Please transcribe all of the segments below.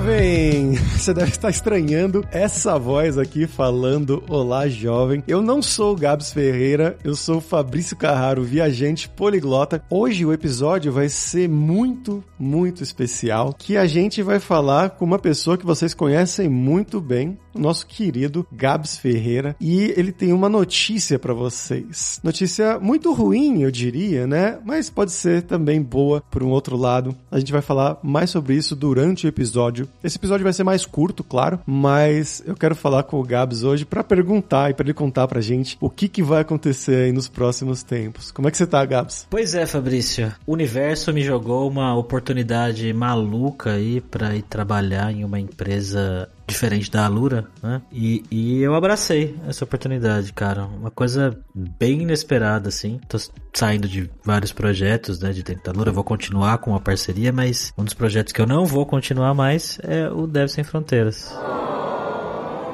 jovem! Você deve estar estranhando essa voz aqui falando Olá, jovem. Eu não sou o Gabs Ferreira, eu sou o Fabrício Carraro, viajante poliglota. Hoje o episódio vai ser muito, muito especial, que a gente vai falar com uma pessoa que vocês conhecem muito bem, o nosso querido Gabs Ferreira, e ele tem uma notícia para vocês. Notícia muito ruim, eu diria, né? Mas pode ser também boa por um outro lado. A gente vai falar mais sobre isso durante o episódio. Esse episódio vai ser mais curto, claro, mas eu quero falar com o Gabs hoje para perguntar e para ele contar pra gente o que, que vai acontecer aí nos próximos tempos. Como é que você tá, Gabs? Pois é, Fabrício. O universo me jogou uma oportunidade maluca aí para ir trabalhar em uma empresa diferente da Alura, né? E, e eu abracei essa oportunidade, cara. Uma coisa bem inesperada, assim. Tô saindo de vários projetos, né, de dentro da Alura. Vou continuar com a parceria, mas um dos projetos que eu não vou continuar mais é o Dev Sem Fronteiras.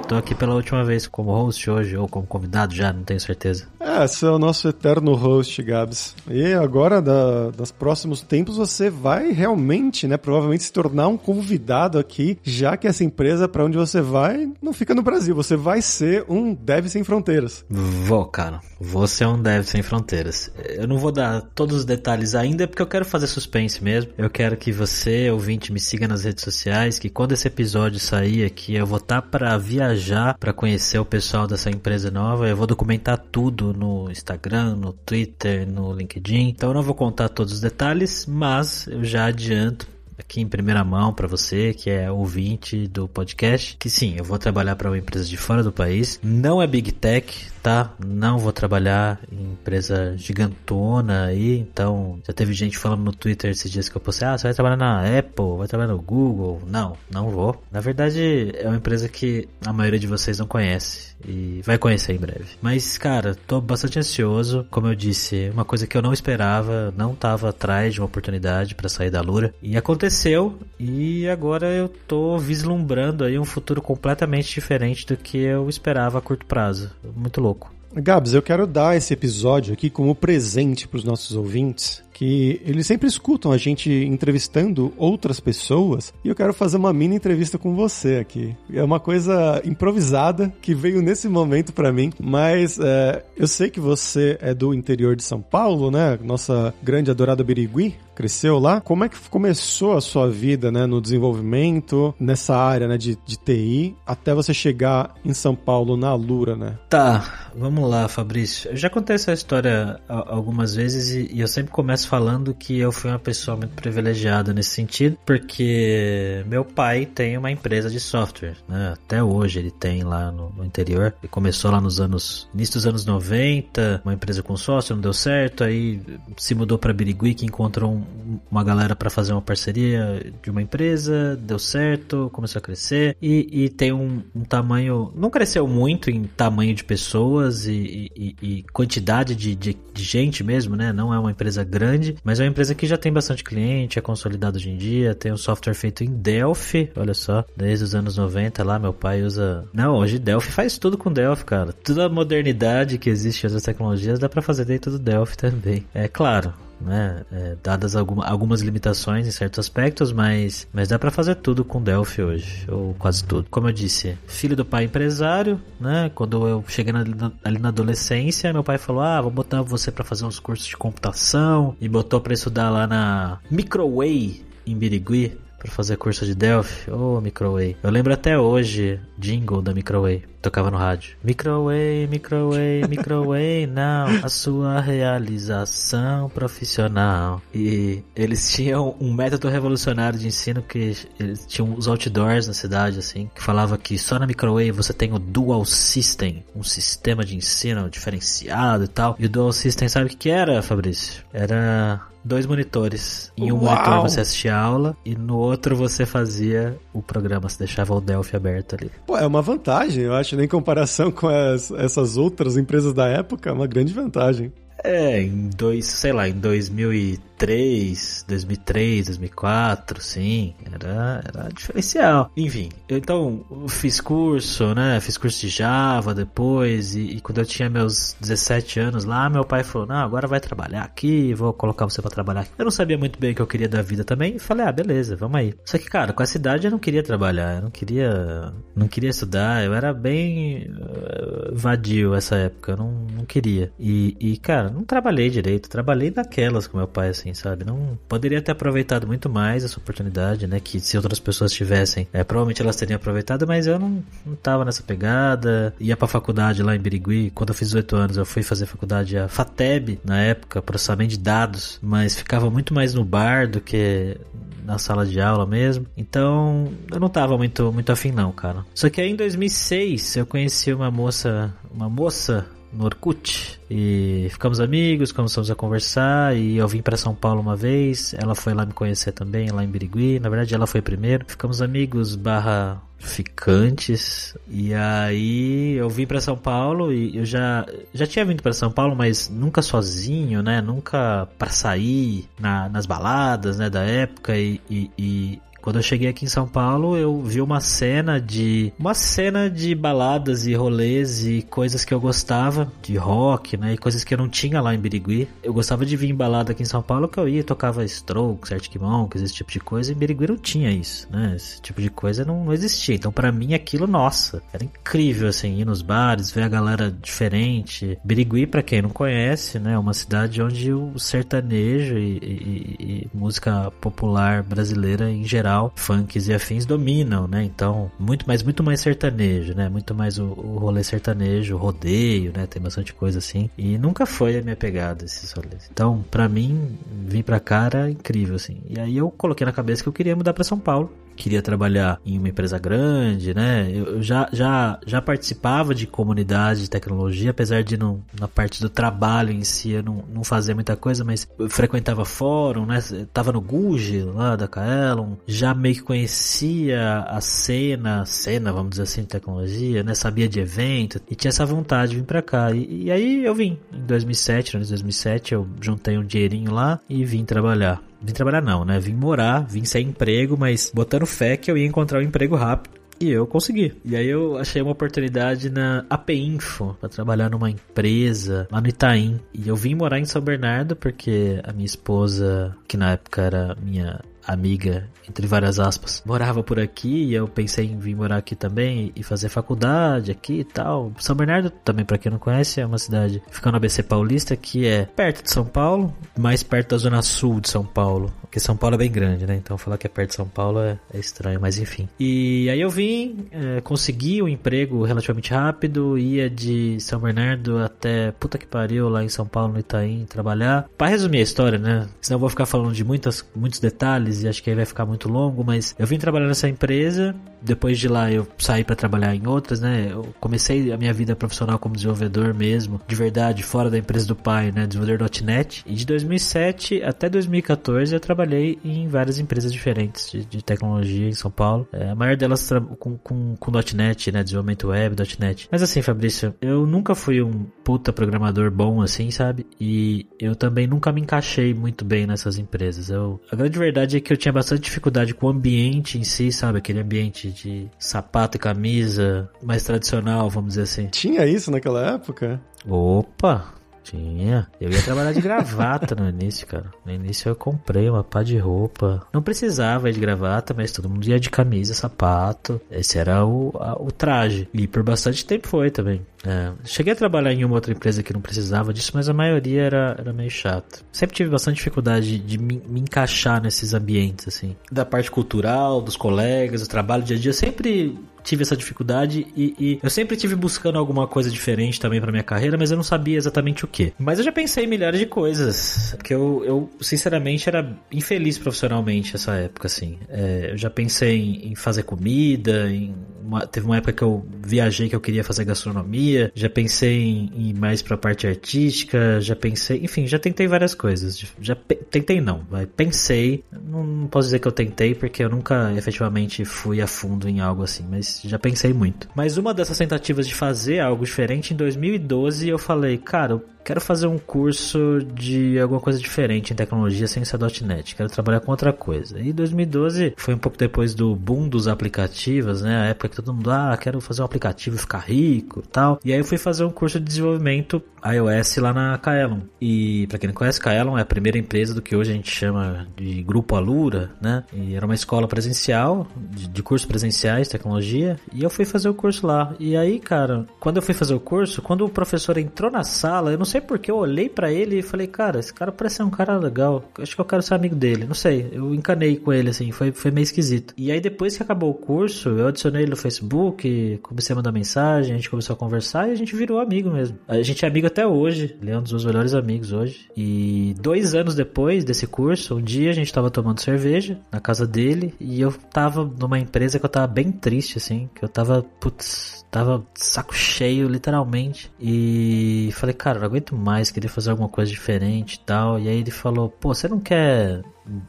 Tô aqui pela última vez como host hoje, ou como convidado já, não tenho certeza. É, você é o nosso eterno host, Gabs. E agora, da, dos próximos tempos, você vai realmente, né, provavelmente se tornar um convidado aqui, já que essa empresa para onde você vai não fica no Brasil. Você vai ser um Dev Sem Fronteiras. Vou, cara. Vou ser um Dev Sem Fronteiras. Eu não vou dar todos os detalhes ainda, porque eu quero fazer suspense mesmo. Eu quero que você, ouvinte, me siga nas redes sociais, que quando esse episódio sair aqui, eu vou estar tá para viajar viajar para conhecer o pessoal dessa empresa nova. Eu vou documentar tudo no Instagram, no Twitter, no LinkedIn. Então eu não vou contar todos os detalhes, mas eu já adianto aqui em primeira mão para você que é ouvinte do podcast, que sim, eu vou trabalhar para uma empresa de fora do país. Não é Big Tech, tá? Não vou trabalhar em empresa gigantona aí, então já teve gente falando no Twitter esses dias que eu postei, ah, você vai trabalhar na Apple, vai trabalhar no Google. Não, não vou. Na verdade, é uma empresa que a maioria de vocês não conhece e vai conhecer em breve. Mas, cara, tô bastante ansioso. Como eu disse, uma coisa que eu não esperava, não tava atrás de uma oportunidade para sair da Lura. E aconteceu, e agora eu tô vislumbrando aí um futuro completamente diferente do que eu esperava a curto prazo. Muito louco. Gabs, eu quero dar esse episódio aqui como presente para os nossos ouvintes, que eles sempre escutam a gente entrevistando outras pessoas e eu quero fazer uma mini entrevista com você aqui. É uma coisa improvisada que veio nesse momento para mim, mas é, eu sei que você é do interior de São Paulo, né? Nossa grande adorada Birigui cresceu lá. Como é que começou a sua vida, né, no desenvolvimento, nessa área, né, de, de TI, até você chegar em São Paulo na Lura, né? Tá, vamos lá, Fabrício. Eu já contei essa história algumas vezes e, e eu sempre começo falando que eu fui uma pessoa muito privilegiada nesse sentido, porque meu pai tem uma empresa de software, né? Até hoje ele tem lá no, no interior. Ele começou lá nos anos, início dos anos 90, uma empresa com sócio, não deu certo, aí se mudou para Birigui, que encontrou um, uma galera para fazer uma parceria de uma empresa, deu certo, começou a crescer e, e tem um, um, tamanho, não cresceu muito em tamanho de pessoas e, e, e quantidade de, de, de, gente mesmo, né? Não é uma empresa grande, mas é uma empresa que já tem bastante cliente, é consolidado hoje em dia, tem um software feito em Delphi, olha só, desde os anos 90 lá, meu pai usa. Não, hoje Delphi faz tudo com Delphi, cara. Toda a modernidade que existe, as tecnologias, dá para fazer dentro do Delphi também. É claro, né? É, dadas alguma, algumas limitações em certos aspectos, mas, mas dá para fazer tudo com Delphi hoje, ou quase tudo. Como eu disse, filho do pai empresário, né? Quando eu cheguei na, ali na adolescência, meu pai falou: Ah, vou botar você para fazer uns cursos de computação, e botou para estudar lá na Microway em Birigui para fazer curso de Delphi. Ô, oh, Microway. Eu lembro até hoje, jingle da Microway. Tocava no rádio. Microway, Microway, Microway, não. A sua realização profissional. E eles tinham um método revolucionário de ensino que eles tinham os outdoors na cidade, assim, que falava que só na Microway você tem o Dual System, um sistema de ensino diferenciado e tal. E o Dual System, sabe o que, que era, Fabrício? Era dois monitores. Em um Uau. monitor você assistia a aula e no outro você fazia o programa, você deixava o Delphi aberto ali. Pô, é uma vantagem, eu acho, em comparação com as, essas outras empresas da época, é uma grande vantagem. É, em dois, sei lá, em 2003, 2003, 2004, sim, era, era diferencial. Enfim, então fiz curso, né? Fiz curso de Java depois e, e, quando eu tinha meus 17 anos lá, meu pai falou: "Não, agora vai trabalhar aqui, vou colocar você para trabalhar". Aqui. Eu não sabia muito bem o que eu queria da vida também e falei: "Ah, beleza, vamos aí". Só que, cara, com essa idade eu não queria trabalhar, eu não queria, não queria estudar, eu era bem uh, vadio essa época, eu não, não queria. E, e cara, não trabalhei direito, trabalhei naquelas com meu pai, assim, sabe? Não poderia ter aproveitado muito mais essa oportunidade, né? Que se outras pessoas tivessem, é, provavelmente elas teriam aproveitado, mas eu não, não tava nessa pegada. Ia pra faculdade lá em Birigui, quando eu fiz 18 anos, eu fui fazer faculdade a FATEB, na época, processamento de dados, mas ficava muito mais no bar do que na sala de aula mesmo. Então, eu não tava muito, muito afim não, cara. Só que aí em 2006 eu conheci uma moça, uma moça no Orkut. E ficamos amigos, começamos a conversar e eu vim para São Paulo uma vez, ela foi lá me conhecer também, lá em Birigui, na verdade ela foi primeiro, ficamos amigos barra ficantes. E aí eu vim para São Paulo e eu já já tinha vindo para São Paulo mas nunca sozinho né? Nunca para sair na, nas baladas né da época. E, e, e quando eu cheguei aqui em São Paulo, eu vi uma cena de uma cena de baladas e rolês e coisas que eu gostava, de rock, né, e coisas que eu não tinha lá em Birigui. Eu gostava de vir em balada aqui em São Paulo que eu ia, tocava Strokes, Arctic Monkeys, esse tipo de coisa, e em Birigui não tinha isso, né? Esse tipo de coisa não, não existia. Então para mim aquilo, nossa, era incrível assim, ir nos bares, ver a galera diferente. Birigui, para quem não conhece, né, é uma cidade onde o sertanejo e, e, e música popular brasileira em geral geral, funks e afins dominam, né? Então, muito mais, muito mais sertanejo, né? Muito mais o, o rolê sertanejo, rodeio, né? Tem bastante coisa assim. E nunca foi a minha pegada esses rolês. Então, para mim, vir pra cá era incrível, assim. E aí eu coloquei na cabeça que eu queria mudar para São Paulo queria trabalhar em uma empresa grande, né? Eu já, já, já participava de comunidade de tecnologia, apesar de não, na parte do trabalho em si eu não, não fazer muita coisa, mas eu frequentava fórum, né? Tava no Guji lá da Kaelon, já meio que conhecia a cena, cena, vamos dizer assim, de tecnologia, né? Sabia de evento e tinha essa vontade de vir pra cá. E, e aí eu vim em 2007, no 2007 eu juntei um dinheirinho lá e vim trabalhar. Vim trabalhar não, né? Vim morar, vim sem emprego, mas botando fé que eu ia encontrar um emprego rápido. E eu consegui. E aí eu achei uma oportunidade na AP Info para trabalhar numa empresa lá no Itaim. E eu vim morar em São Bernardo porque a minha esposa, que na época era minha amiga, entre várias aspas, morava por aqui e eu pensei em vir morar aqui também e fazer faculdade aqui e tal. São Bernardo, também para quem não conhece, é uma cidade fica no ABC Paulista que é perto de São Paulo, mais perto da zona sul de São Paulo, porque São Paulo é bem grande, né? Então falar que é perto de São Paulo é, é estranho, mas enfim. E aí eu vim, é, consegui um emprego relativamente rápido, ia de São Bernardo até puta que pariu lá em São Paulo, no Itaim, trabalhar. Para resumir a história, né? Senão eu vou ficar falando de muitas, muitos detalhes e acho que aí vai ficar muito longo, mas eu vim trabalhar nessa empresa, depois de lá eu saí para trabalhar em outras, né? Eu comecei a minha vida profissional como desenvolvedor mesmo, de verdade, fora da empresa do pai, né? Desenvolvedor.net. E de 2007 até 2014 eu trabalhei em várias empresas diferentes de, de tecnologia em São Paulo. É, a maior delas com, com, com .NET, né? Desenvolvimento web, .NET. Mas assim, Fabrício, eu nunca fui um puta programador bom assim, sabe? E eu também nunca me encaixei muito bem nessas empresas. Eu, a grande verdade é que eu tinha bastante dificuldade com o ambiente em si, sabe? Aquele ambiente de sapato e camisa mais tradicional, vamos dizer assim. Tinha isso naquela época? Opa! Tinha. Eu ia trabalhar de gravata no início, cara. No início eu comprei uma pá de roupa. Não precisava de gravata, mas todo mundo ia de camisa, sapato. Esse era o, a, o traje. E por bastante tempo foi também. É, cheguei a trabalhar em uma outra empresa que não precisava disso, mas a maioria era, era meio chato. Sempre tive bastante dificuldade de me, me, encaixar nesses ambientes, assim. Da parte cultural, dos colegas, do trabalho, dia a dia. Sempre tive essa dificuldade e, e, eu sempre tive buscando alguma coisa diferente também para minha carreira, mas eu não sabia exatamente o que. Mas eu já pensei em milhares de coisas, porque eu, eu sinceramente era infeliz profissionalmente essa época, assim. É, eu já pensei em, em fazer comida, em uma, teve uma época que eu viajei que eu queria fazer gastronomia, já pensei em, em ir mais pra parte artística, já pensei, enfim, já tentei várias coisas. Já tentei não, mas pensei, não, não posso dizer que eu tentei porque eu nunca efetivamente fui a fundo em algo assim, mas já pensei muito. Mas uma dessas tentativas de fazer algo diferente, em 2012 eu falei, cara, quero fazer um curso de alguma coisa diferente em tecnologia sem ser .NET, quero trabalhar com outra coisa. E 2012 foi um pouco depois do boom dos aplicativos, né? A época que todo mundo, ah, quero fazer um aplicativo e ficar rico tal. E aí eu fui fazer um curso de desenvolvimento iOS lá na Kaelon. E para quem não conhece, Kaelon é a primeira empresa do que hoje a gente chama de Grupo Alura, né? E era uma escola presencial, de, de cursos presenciais, tecnologia, e eu fui fazer o curso lá. E aí, cara, quando eu fui fazer o curso, quando o professor entrou na sala, eu não sei porque eu olhei para ele e falei, cara, esse cara parece ser um cara legal. Acho que eu quero ser amigo dele. Não sei, eu encanei com ele, assim, foi, foi meio esquisito. E aí, depois que acabou o curso, eu adicionei ele no Facebook, comecei a mandar mensagem, a gente começou a conversar e a gente virou amigo mesmo. A gente é amigo até hoje, ele é um dos meus melhores amigos hoje. E dois anos depois desse curso, um dia a gente tava tomando cerveja na casa dele e eu tava numa empresa que eu tava bem triste, assim, que eu tava, putz, tava saco cheio, literalmente. E falei, cara, não aguento mais, queria fazer alguma coisa diferente e tal. E aí ele falou, pô, você não quer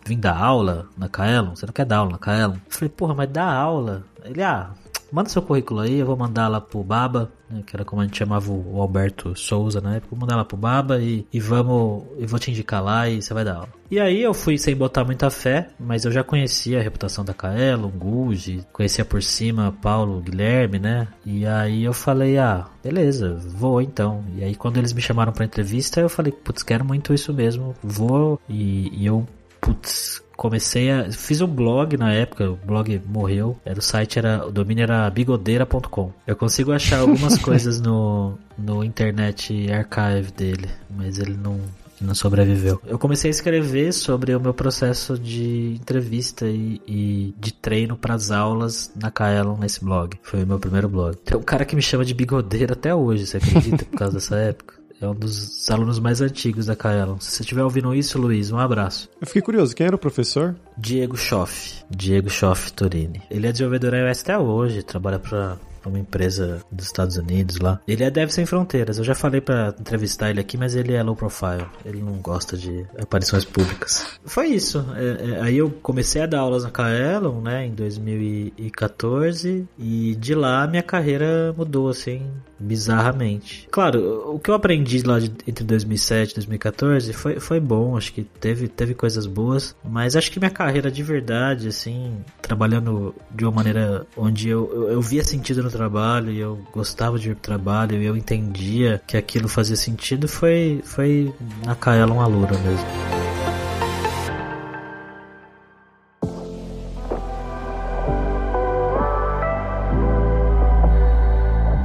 vir dar aula na Kaelon? Você não quer dar aula na Kaelon? Eu falei, porra, mas dá aula? Ele, ah, manda seu currículo aí, eu vou mandar lá pro Baba, né, que era como a gente chamava o Alberto Souza na época, vou mandar lá pro Baba e, e vamos, eu vou te indicar lá e você vai dar aula. E aí eu fui sem botar muita fé, mas eu já conhecia a reputação da Kaelo, Guji, conhecia por cima Paulo, Guilherme, né? E aí eu falei, ah, beleza, vou então. E aí quando eles me chamaram para entrevista, eu falei, putz, quero muito isso mesmo, vou. E, e eu, putz, comecei a. Fiz um blog na época, o blog morreu. Era, o site era. O domínio era bigodeira.com. Eu consigo achar algumas coisas no, no internet archive dele, mas ele não, não sobreviveu. Eu comecei a escrever sobre o meu processo de entrevista e, e de treino para as aulas na Kaelon nesse blog. Foi o meu primeiro blog. Tem um cara que me chama de bigodeira até hoje, você acredita, por causa dessa época? É um dos alunos mais antigos da Kaelon. Se você estiver ouvindo isso, Luiz, um abraço. Eu fiquei curioso, quem era o professor? Diego Schoff. Diego Schoff Torini. Ele é desenvolvedor iOS até hoje, trabalha para uma empresa dos Estados Unidos lá. Ele é Dev Sem Fronteiras. Eu já falei para entrevistar ele aqui, mas ele é low profile. Ele não gosta de aparições públicas. Foi isso. É, é, aí eu comecei a dar aulas na Kaelon, né, em 2014 e de lá minha carreira mudou assim bizarramente. Claro, o que eu aprendi lá de, entre 2007 e 2014 foi, foi bom, acho que teve, teve coisas boas, mas acho que minha carreira de verdade, assim, trabalhando de uma maneira onde eu, eu, eu via sentido no trabalho e eu gostava de ir pro trabalho e eu entendia que aquilo fazia sentido foi, foi na Kaelon Alura mesmo.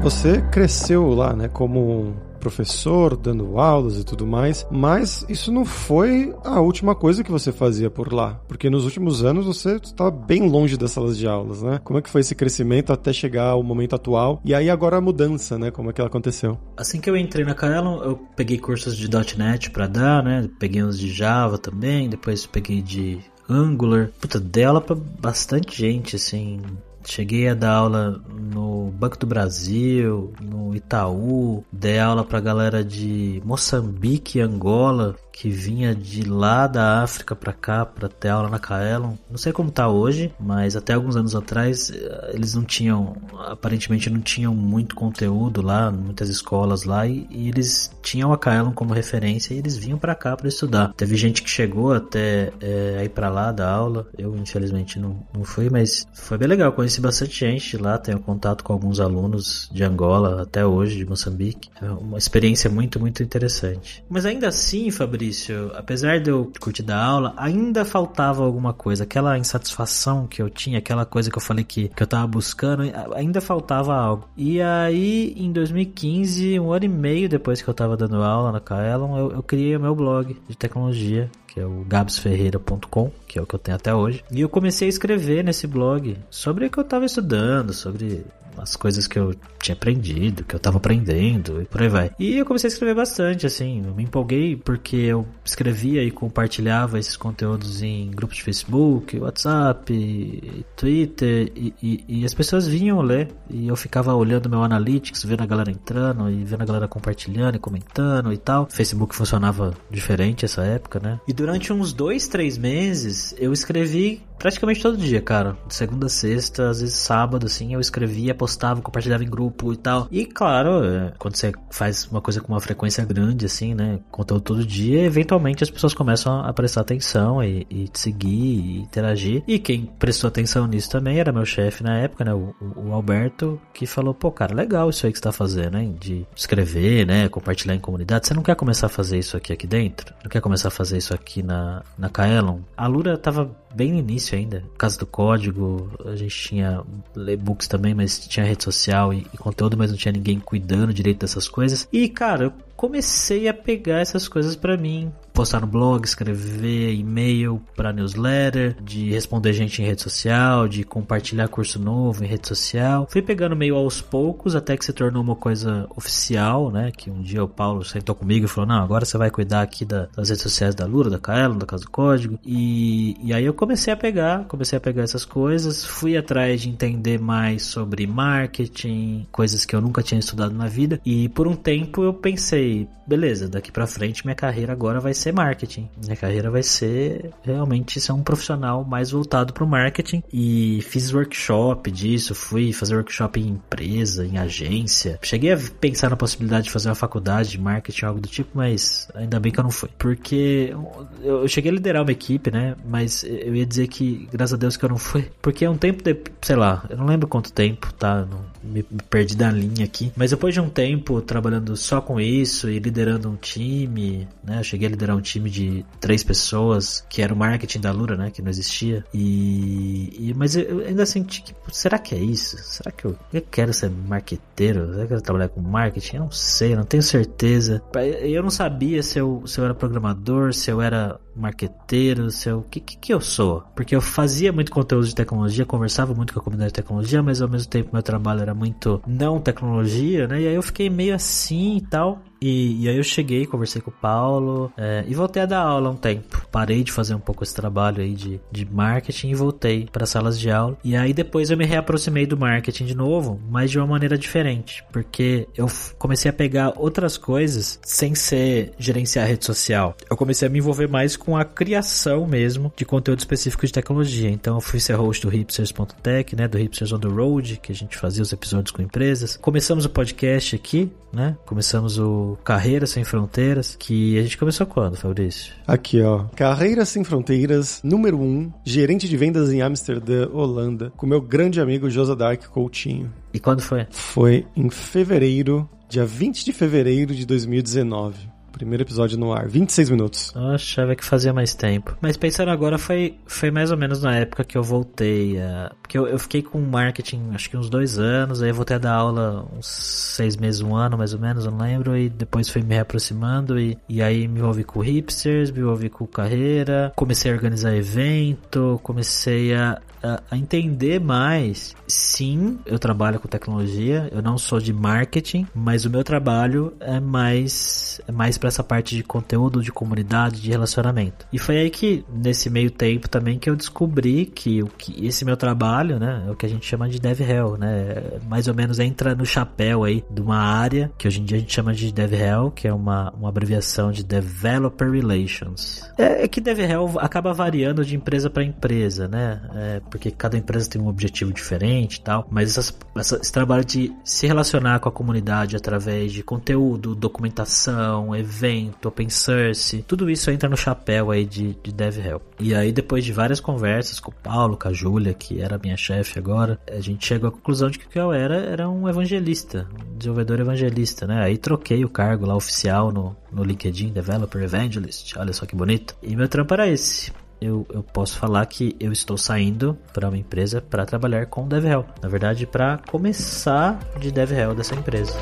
Você cresceu lá, né, como professor, dando aulas e tudo mais, mas isso não foi a última coisa que você fazia por lá, porque nos últimos anos você estava bem longe das salas de aulas, né? Como é que foi esse crescimento até chegar ao momento atual? E aí agora a mudança, né? Como é que ela aconteceu? Assim que eu entrei na Kaelon, eu peguei cursos de .NET para dar, né? Peguei uns de Java também, depois peguei de Angular. Puta, dei aula pra bastante gente, assim, Cheguei a dar aula no Banco do Brasil, no Itaú, dei aula pra galera de Moçambique Angola, que vinha de lá da África para cá para ter aula na Kaelon. Não sei como tá hoje, mas até alguns anos atrás eh, eles não tinham, aparentemente não tinham muito conteúdo lá, muitas escolas lá e, e eles tinham a Kaelon como referência e eles vinham para cá para estudar. Teve gente que chegou até é, ir para lá dar aula. Eu infelizmente não, não fui, mas foi bem legal. Conheci bastante gente lá, tenho contato com alguns alunos de Angola até hoje, de Moçambique. É uma experiência muito muito interessante. Mas ainda assim, Fabrício Fabrício, apesar de eu curtir da aula, ainda faltava alguma coisa. Aquela insatisfação que eu tinha, aquela coisa que eu falei que, que eu tava buscando, ainda faltava algo. E aí, em 2015, um ano e meio depois que eu tava dando aula na Kaelon, eu, eu criei o meu blog de tecnologia, que é o gabsferreira.com, que é o que eu tenho até hoje. E eu comecei a escrever nesse blog sobre o que eu estava estudando, sobre as coisas que eu tinha aprendido, que eu tava aprendendo e por aí vai. E eu comecei a escrever bastante, assim, eu me empolguei porque eu escrevia e compartilhava esses conteúdos em grupos de Facebook, WhatsApp, Twitter e, e, e as pessoas vinham ler e eu ficava olhando meu analytics, vendo a galera entrando e vendo a galera compartilhando e comentando e tal. Facebook funcionava diferente essa época, né? E durante uns dois, três meses eu escrevi praticamente todo dia, cara. De segunda a sexta, às vezes sábado, assim, eu escrevia, postava, compartilhava em grupo e tal. E claro, é, quando você faz uma coisa com uma frequência grande, assim, né? Conteúdo todo dia, eventualmente as pessoas começam a prestar atenção e, e te seguir e interagir. E quem prestou atenção nisso também era meu chefe na época, né? O, o, Alberto, que falou, pô, cara, legal isso aí que você tá fazendo, hein? De escrever, né? Compartilhar em comunidade. Você não quer começar a fazer isso aqui aqui dentro? Não quer começar a fazer isso aqui na, na Kaelon? A Lura tava bem no início ainda. Casa do código, a gente tinha e-books também, mas tinha rede social e, e, conteúdo, mas não tinha ninguém cuidando direito dessas coisas. E, cara, eu comecei a pegar essas coisas para mim, postar no blog, escrever e-mail para newsletter, de responder gente em rede social, de compartilhar curso novo em rede social. Fui pegando meio aos poucos até que se tornou uma coisa oficial, né? Que um dia o Paulo sentou comigo e falou: Não, agora você vai cuidar aqui da, das redes sociais da Lura, da Kaelon, da Casa do Código. E, e aí eu comecei a pegar, comecei a pegar essas coisas, fui atrás de entender mais sobre marketing, coisas que eu nunca tinha estudado na vida. E por um tempo eu pensei, beleza, daqui para frente minha carreira agora vai ser marketing. Minha carreira vai ser realmente ser um profissional mais voltado para o marketing e fiz workshop disso, fui fazer workshop em empresa, em agência. Cheguei a pensar na possibilidade de fazer uma faculdade de marketing, algo do tipo, mas ainda bem que eu não fui. Porque eu cheguei a liderar uma equipe, né? Mas eu ia dizer que, graças a Deus que eu não fui. Porque um tempo de, sei lá, eu não lembro quanto tempo, tá? Não, me perdi da linha aqui. Mas depois de um tempo trabalhando só com isso e liderando um time, né? Eu cheguei a liderar um time de três pessoas, que era o marketing da Lura, né? Que não existia. E, e mas eu ainda senti que, será que é isso? Será que eu, eu quero ser marqueteiro? Será que eu quero trabalhar com marketing? Eu não sei, não tenho certeza. Eu não sabia se eu, se eu era programador, se eu era marqueteiro, se eu, o que, que, que eu sou? Porque eu fazia muito conteúdo de tecnologia, conversava muito com a comunidade de tecnologia, mas ao mesmo tempo meu trabalho era muito não tecnologia, né? E aí eu fiquei meio assim e tal. E, e, aí eu cheguei, conversei com o Paulo é, e voltei a dar aula um tempo. Parei de fazer um pouco esse trabalho aí de, de marketing e voltei para salas de aula. E aí depois eu me reaproximei do marketing de novo, mas de uma maneira diferente, porque eu comecei a pegar outras coisas sem ser gerenciar rede social. Eu comecei a me envolver mais com a criação mesmo de conteúdo específico de tecnologia. Então eu fui ser host do hipsters.tech, né, do Hipsters on the Road, que a gente fazia os episódios com empresas. Começamos o podcast aqui, né? Começamos o Carreira Sem Fronteiras, que a gente começou quando, Fabrício? Aqui, ó. Carreira Sem Fronteiras, número 1, um, gerente de vendas em Amsterdã, Holanda, com meu grande amigo Josa Dark Coutinho. E quando foi? Foi em fevereiro, dia 20 de fevereiro de 2019. Primeiro episódio no ar, 26 minutos. Eu achava que fazia mais tempo. Mas pensando agora, foi, foi mais ou menos na época que eu voltei. A... Porque eu, eu fiquei com marketing acho que uns dois anos, aí eu voltei a dar aula uns seis meses, um ano mais ou menos, eu não lembro. E depois fui me reaproximando e, e aí me envolvi com hipsters, me envolvi com carreira, comecei a organizar evento, comecei a, a, entender mais. Sim, eu trabalho com tecnologia, eu não sou de marketing, mas o meu trabalho é mais, é mais para essa parte de conteúdo, de comunidade, de relacionamento. E foi aí que, nesse meio tempo também, que eu descobri que, o que esse meu trabalho, né, é o que a gente chama de DevRel, né, mais ou menos entra no chapéu aí de uma área que hoje em dia a gente chama de DevRel, que é uma, uma abreviação de Developer Relations. É, é que DevRel acaba variando de empresa para empresa, né, é, porque cada empresa tem um objetivo diferente e tal, mas essas, essa, esse trabalho de se relacionar com a comunidade através de conteúdo, documentação, evento, open source, tudo isso entra no chapéu aí de, de DevRel. E aí depois de várias conversas com o Paulo, com a Júlia, que era minha chefe agora, a gente chegou à conclusão de que o que eu era era um evangelista, um desenvolvedor evangelista, né? Aí troquei o cargo lá oficial no, no LinkedIn, Developer Evangelist, olha só que bonito. E meu trampo era esse, eu, eu, posso falar que eu estou saindo para uma empresa para trabalhar com DevRel. Na verdade, para começar de DevRel dessa empresa.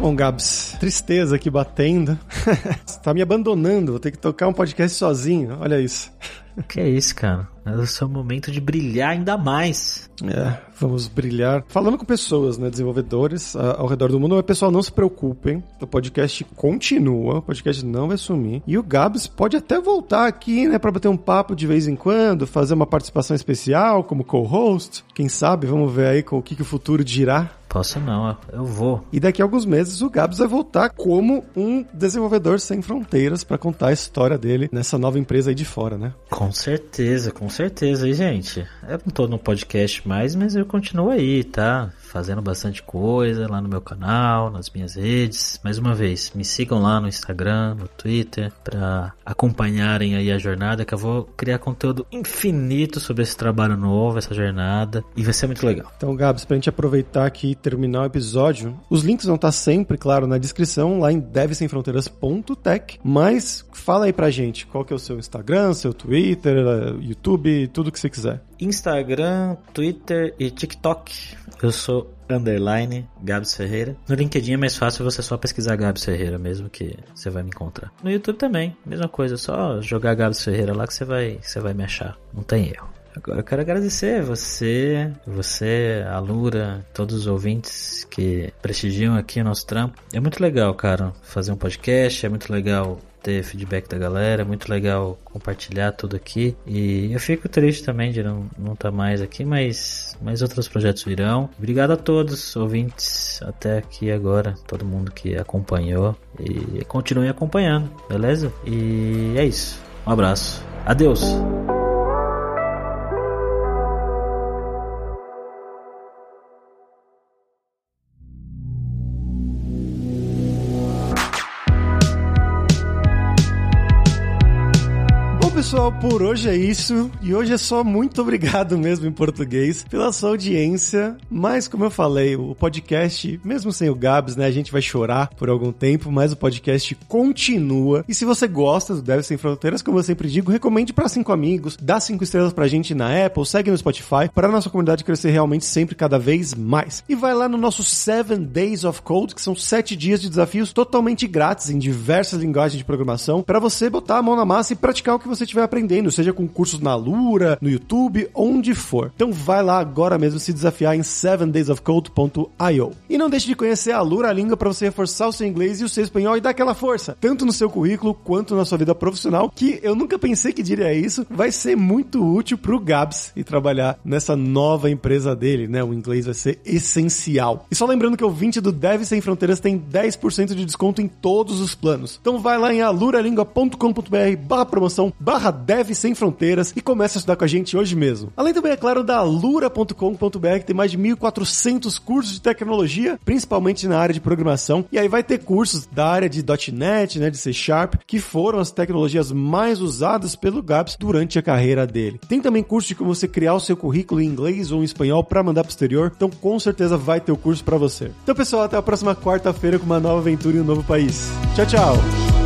Bom, Gabs, tristeza aqui batendo. Você tá me abandonando, vou ter que tocar um podcast sozinho, olha isso. Que é isso, cara? É o seu momento de brilhar ainda mais. É, vamos brilhar. Falando com pessoas, né, desenvolvedores a, ao redor do mundo, mas pessoal, não se preocupem. O podcast continua, o podcast não vai sumir. E o Gabs pode até voltar aqui, né, para bater um papo de vez em quando, fazer uma participação especial como co-host. Quem sabe, vamos ver aí com o que, que o futuro dirá. Posso não, eu vou. E daqui a alguns meses o Gabs vai voltar como um desenvolvedor sem fronteiras para contar a história dele nessa nova empresa aí de fora, né? Com certeza, com certeza. E, gente, eu não tô no podcast mais, mas eu continuo aí, tá? Fazendo bastante coisa lá no meu canal, nas minhas redes. Mais uma vez, me sigam lá no Instagram, no Twitter, para acompanharem aí a jornada, que eu vou criar conteúdo infinito sobre esse trabalho novo, essa jornada, e vai ser muito legal. Então, Gabs, pra gente aproveitar aqui e terminar o episódio, os links vão estar sempre, claro, na descrição, lá em devsemfronteiras.tech, mas fala aí pra gente, qual que é o seu Instagram, seu Twitter, YouTube, tudo que você quiser. Instagram, Twitter e TikTok. Eu sou underline Gabs Ferreira. No LinkedIn é mais fácil você só pesquisar Gabs Ferreira mesmo que você vai me encontrar. No YouTube também, mesma coisa, só jogar Gabs Ferreira lá que você vai, você vai me achar. Não tem erro. Agora eu quero agradecer você, você, a Lura, todos os ouvintes que prestigiam aqui o nosso trampo. É muito legal, cara, fazer um podcast, é muito legal ter feedback da galera, é muito legal compartilhar tudo aqui. E eu fico triste também de não estar não tá mais aqui, mas, mas outros projetos virão. Obrigado a todos, ouvintes, até aqui agora, todo mundo que acompanhou. E continue acompanhando, beleza? E é isso. Um abraço. Adeus. Por hoje é isso. E hoje é só muito obrigado mesmo em português pela sua audiência. Mas, como eu falei, o podcast, mesmo sem o Gabs, né, a gente vai chorar por algum tempo, mas o podcast continua. E se você gosta do Deve Sem Fronteiras, como eu sempre digo, recomende para cinco amigos, dá cinco estrelas pra gente na Apple, segue no Spotify, para nossa comunidade crescer realmente sempre cada vez mais. E vai lá no nosso Seven Days of Code, que são sete dias de desafios totalmente grátis em diversas linguagens de programação, para você botar a mão na massa e praticar o que você tiver estiver seja com cursos na Lura, no YouTube, onde for. Então vai lá agora mesmo se desafiar em 7daysofcode.io. E não deixe de conhecer a Lura Língua para você reforçar o seu inglês e o seu espanhol e dar aquela força, tanto no seu currículo quanto na sua vida profissional, que eu nunca pensei que diria isso, vai ser muito útil pro Gabs e trabalhar nessa nova empresa dele, né? O inglês vai ser essencial. E só lembrando que o 20 do Deve Sem Fronteiras tem 10% de desconto em todos os planos. Então vai lá em aluralingua.com.br barra promoção barra barra Dev Sem Fronteiras e comece a estudar com a gente hoje mesmo. Além também, é claro, da alura.com.br, que tem mais de 1.400 cursos de tecnologia, principalmente na área de programação. E aí vai ter cursos da área de .NET, né, de C Sharp, que foram as tecnologias mais usadas pelo Gabs durante a carreira dele. Tem também curso de como você criar o seu currículo em inglês ou em espanhol para mandar pro exterior, então com certeza vai ter o curso para você. Então, pessoal, até a próxima quarta-feira com uma nova aventura em um novo país. Tchau, tchau!